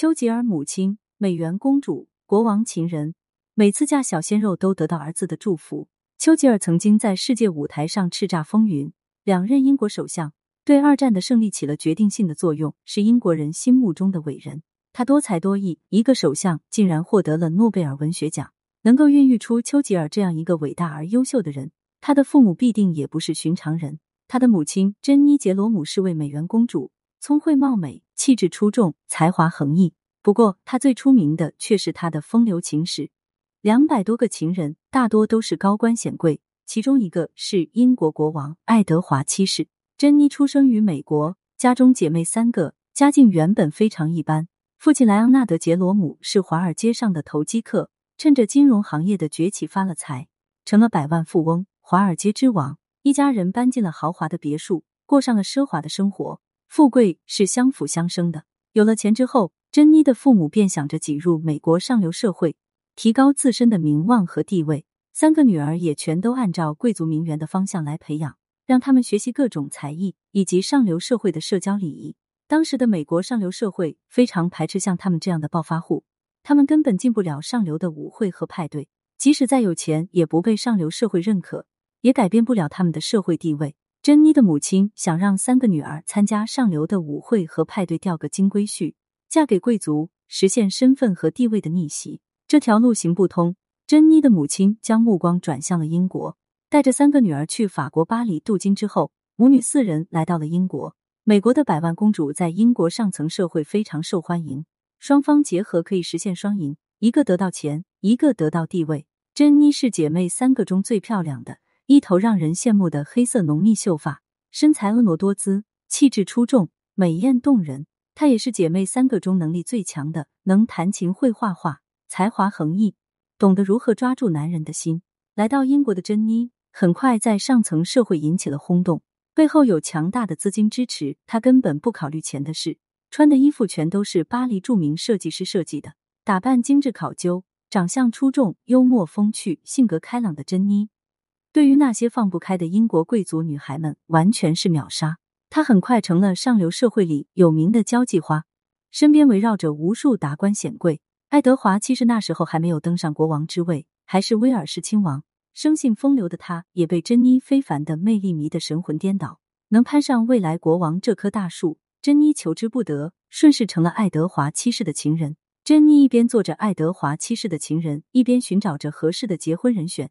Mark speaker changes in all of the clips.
Speaker 1: 丘吉尔母亲，美元公主，国王情人，每次嫁小鲜肉都得到儿子的祝福。丘吉尔曾经在世界舞台上叱咤风云，两任英国首相，对二战的胜利起了决定性的作用，是英国人心目中的伟人。他多才多艺，一个首相竟然获得了诺贝尔文学奖。能够孕育出丘吉尔这样一个伟大而优秀的人，他的父母必定也不是寻常人。他的母亲珍妮·杰罗姆是位美元公主，聪慧貌美，气质出众，才华横溢。不过，他最出名的却是他的风流情史。两百多个情人，大多都是高官显贵，其中一个是英国国王爱德华七世。珍妮出生于美国，家中姐妹三个，家境原本非常一般。父亲莱昂纳德·杰罗姆是华尔街上的投机客。趁着金融行业的崛起发了财，成了百万富翁，华尔街之王。一家人搬进了豪华的别墅，过上了奢华的生活。富贵是相辅相生的。有了钱之后，珍妮的父母便想着挤入美国上流社会，提高自身的名望和地位。三个女儿也全都按照贵族名媛的方向来培养，让他们学习各种才艺以及上流社会的社交礼仪。当时的美国上流社会非常排斥像他们这样的暴发户。他们根本进不了上流的舞会和派对，即使再有钱，也不被上流社会认可，也改变不了他们的社会地位。珍妮的母亲想让三个女儿参加上流的舞会和派对，钓个金龟婿，嫁给贵族，实现身份和地位的逆袭。这条路行不通，珍妮的母亲将目光转向了英国，带着三个女儿去法国巴黎镀金之后，母女四人来到了英国。美国的百万公主在英国上层社会非常受欢迎。双方结合可以实现双赢，一个得到钱，一个得到地位。珍妮是姐妹三个中最漂亮的，一头让人羡慕的黑色浓密秀发，身材婀娜多姿，气质出众，美艳动人。她也是姐妹三个中能力最强的，能弹琴会画画，才华横溢，懂得如何抓住男人的心。来到英国的珍妮很快在上层社会引起了轰动，背后有强大的资金支持，她根本不考虑钱的事。穿的衣服全都是巴黎著名设计师设计的，打扮精致考究，长相出众，幽默风趣，性格开朗的珍妮，对于那些放不开的英国贵族女孩们，完全是秒杀。她很快成了上流社会里有名的交际花，身边围绕着无数达官显贵。爱德华其实那时候还没有登上国王之位，还是威尔士亲王。生性风流的他，也被珍妮非凡的魅力迷得神魂颠倒，能攀上未来国王这棵大树。珍妮求之不得，顺势成了爱德华七世的情人。珍妮一边做着爱德华七世的情人，一边寻找着合适的结婚人选，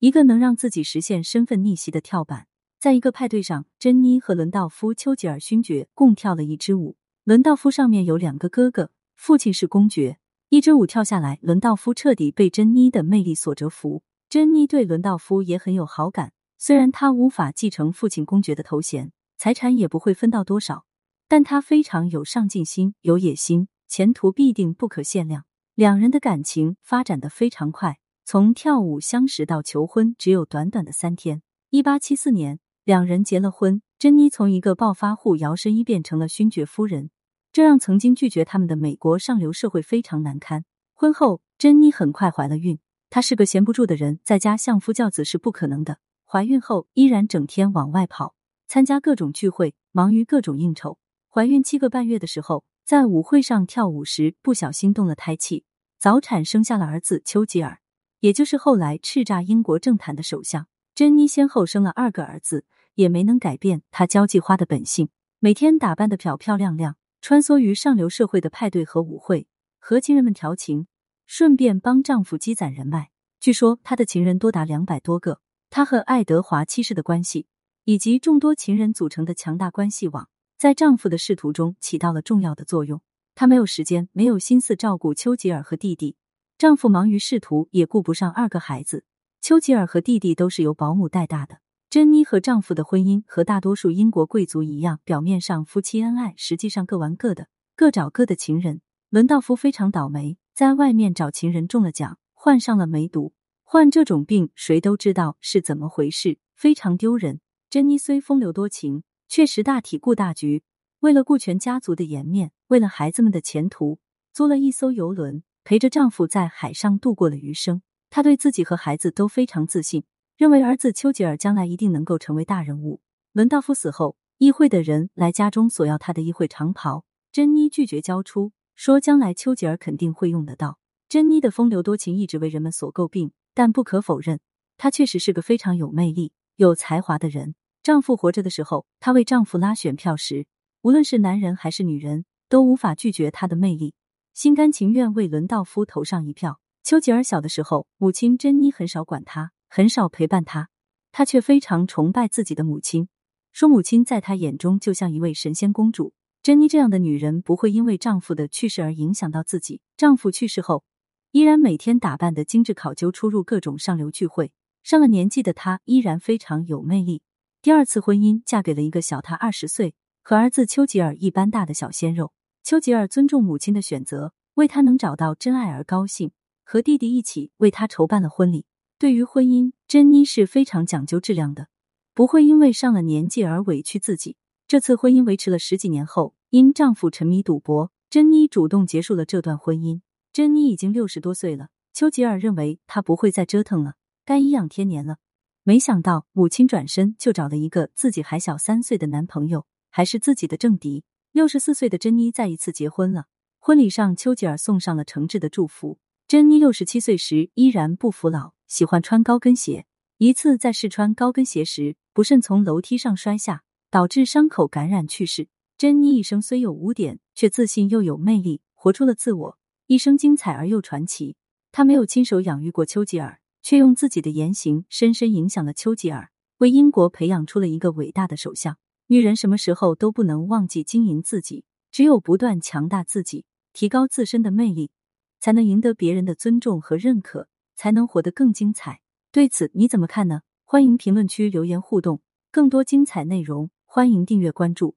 Speaker 1: 一个能让自己实现身份逆袭的跳板。在一个派对上，珍妮和伦道夫·丘吉尔勋爵共跳了一支舞。伦道夫上面有两个哥哥，父亲是公爵。一支舞跳下来，伦道夫彻底被珍妮的魅力所折服。珍妮对伦道夫也很有好感，虽然他无法继承父亲公爵的头衔，财产也不会分到多少。但他非常有上进心，有野心，前途必定不可限量。两人的感情发展的非常快，从跳舞相识到求婚，只有短短的三天。一八七四年，两人结了婚。珍妮从一个暴发户摇身一变成了勋爵夫人，这让曾经拒绝他们的美国上流社会非常难堪。婚后，珍妮很快怀了孕。她是个闲不住的人，在家相夫教子是不可能的。怀孕后，依然整天往外跑，参加各种聚会，忙于各种应酬。怀孕七个半月的时候，在舞会上跳舞时不小心动了胎气，早产生下了儿子丘吉尔，也就是后来叱咤英国政坛的首相。珍妮先后生了二个儿子，也没能改变她交际花的本性，每天打扮的漂漂亮亮，穿梭于上流社会的派对和舞会，和情人们调情，顺便帮丈夫积攒人脉。据说她的情人多达两百多个。她和爱德华七世的关系，以及众多情人组成的强大关系网。在丈夫的仕途中起到了重要的作用。她没有时间，没有心思照顾丘吉尔和弟弟。丈夫忙于仕途，也顾不上二个孩子。丘吉尔和弟弟都是由保姆带大的。珍妮和丈夫的婚姻和大多数英国贵族一样，表面上夫妻恩爱，实际上各玩各的，各找各的情人。伦道夫非常倒霉，在外面找情人中了奖，患上了梅毒。患这种病，谁都知道是怎么回事，非常丢人。珍妮虽风流多情。却识大体顾大局，为了顾全家族的颜面，为了孩子们的前途，租了一艘游轮，陪着丈夫在海上度过了余生。她对自己和孩子都非常自信，认为儿子丘吉尔将来一定能够成为大人物。伦道夫死后，议会的人来家中索要他的议会长袍，珍妮拒绝交出，说将来丘吉尔肯定会用得到。珍妮的风流多情一直为人们所诟病，但不可否认，她确实是个非常有魅力、有才华的人。丈夫活着的时候，她为丈夫拉选票时，无论是男人还是女人，都无法拒绝她的魅力，心甘情愿为伦道夫投上一票。丘吉尔小的时候，母亲珍妮很少管他，很少陪伴他，他却非常崇拜自己的母亲。说母亲在他眼中就像一位神仙公主。珍妮这样的女人不会因为丈夫的去世而影响到自己。丈夫去世后，依然每天打扮的精致考究，出入各种上流聚会。上了年纪的她依然非常有魅力。第二次婚姻嫁给了一个小她二十岁、和儿子丘吉尔一般大的小鲜肉。丘吉尔尊重母亲的选择，为她能找到真爱而高兴，和弟弟一起为她筹办了婚礼。对于婚姻，珍妮是非常讲究质量的。不会因为上了年纪而委屈自己。这次婚姻维持了十几年后，因丈夫沉迷赌博，珍妮主动结束了这段婚姻。珍妮已经六十多岁了，丘吉尔认为她不会再折腾了，该颐养天年了。没想到母亲转身就找了一个自己还小三岁的男朋友，还是自己的政敌。六十四岁的珍妮再一次结婚了，婚礼上丘吉尔送上了诚挚的祝福。珍妮六十七岁时依然不服老，喜欢穿高跟鞋。一次在试穿高跟鞋时，不慎从楼梯上摔下，导致伤口感染去世。珍妮一生虽有污点，却自信又有魅力，活出了自我，一生精彩而又传奇。她没有亲手养育过丘吉尔，却用自己的言行深深影响了丘吉尔，为英国培养出了一个伟大的首相。女人什么时候都不能忘记经营自己，只有不断强大自己，提高自身的魅力，才能赢得别人的尊重和认可，才能活得更精彩。对此你怎么看呢？欢迎评论区留言互动，更多精彩内容欢迎订阅关注。